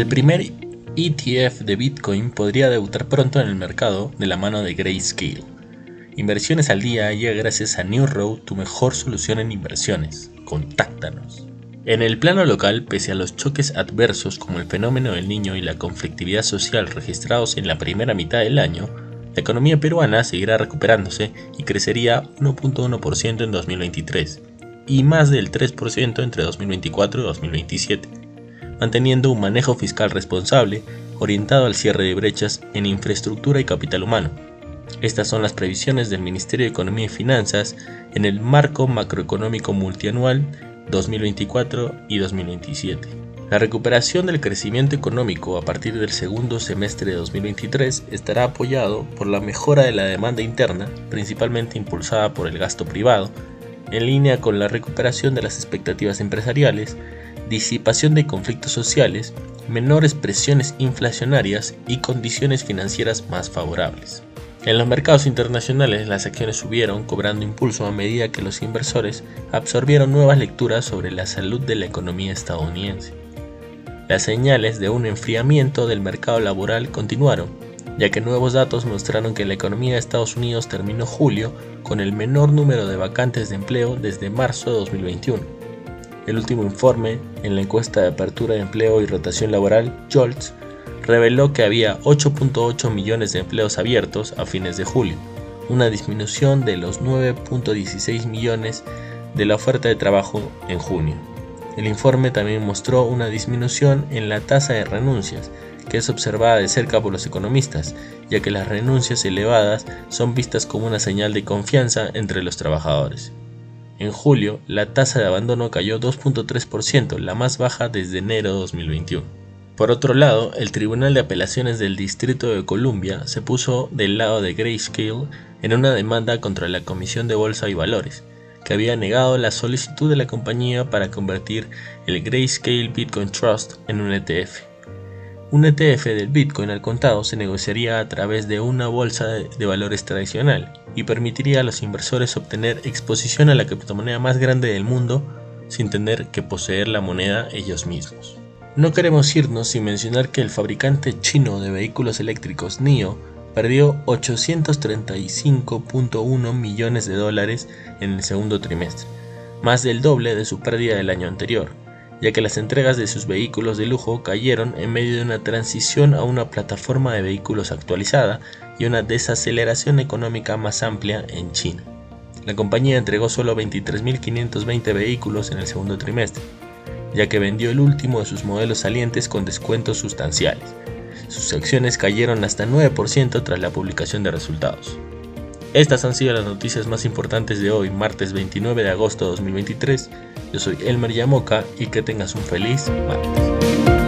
El primer ETF de Bitcoin podría debutar pronto en el mercado de la mano de Grayscale. Inversiones al día llega gracias a New Road, tu mejor solución en inversiones. Contáctanos. En el plano local, pese a los choques adversos como el fenómeno del niño y la conflictividad social registrados en la primera mitad del año, la economía peruana seguirá recuperándose y crecería 1.1% en 2023 y más del 3% entre 2024 y 2027, manteniendo un manejo fiscal responsable orientado al cierre de brechas en infraestructura y capital humano. Estas son las previsiones del Ministerio de Economía y Finanzas en el marco macroeconómico multianual 2024 y 2027. La recuperación del crecimiento económico a partir del segundo semestre de 2023 estará apoyado por la mejora de la demanda interna, principalmente impulsada por el gasto privado, en línea con la recuperación de las expectativas empresariales, disipación de conflictos sociales, menores presiones inflacionarias y condiciones financieras más favorables. En los mercados internacionales las acciones subieron cobrando impulso a medida que los inversores absorbieron nuevas lecturas sobre la salud de la economía estadounidense. Las señales de un enfriamiento del mercado laboral continuaron, ya que nuevos datos mostraron que la economía de Estados Unidos terminó julio con el menor número de vacantes de empleo desde marzo de 2021. El último informe en la encuesta de apertura de empleo y rotación laboral, JOLTS, reveló que había 8.8 millones de empleos abiertos a fines de julio, una disminución de los 9.16 millones de la oferta de trabajo en junio. El informe también mostró una disminución en la tasa de renuncias, que es observada de cerca por los economistas, ya que las renuncias elevadas son vistas como una señal de confianza entre los trabajadores. En julio, la tasa de abandono cayó 2.3%, la más baja desde enero de 2021. Por otro lado, el Tribunal de Apelaciones del Distrito de Columbia se puso del lado de Grayscale en una demanda contra la Comisión de Bolsa y Valores, que había negado la solicitud de la compañía para convertir el Grayscale Bitcoin Trust en un ETF. Un ETF del Bitcoin al contado se negociaría a través de una bolsa de valores tradicional y permitiría a los inversores obtener exposición a la criptomoneda más grande del mundo sin tener que poseer la moneda ellos mismos. No queremos irnos sin mencionar que el fabricante chino de vehículos eléctricos NIO perdió 835.1 millones de dólares en el segundo trimestre, más del doble de su pérdida del año anterior, ya que las entregas de sus vehículos de lujo cayeron en medio de una transición a una plataforma de vehículos actualizada y una desaceleración económica más amplia en China. La compañía entregó solo 23.520 vehículos en el segundo trimestre, ya que vendió el último de sus modelos salientes con descuentos sustanciales, sus acciones cayeron hasta 9% tras la publicación de resultados. Estas han sido las noticias más importantes de hoy, martes 29 de agosto de 2023. Yo soy Elmer Yamoca y que tengas un feliz martes.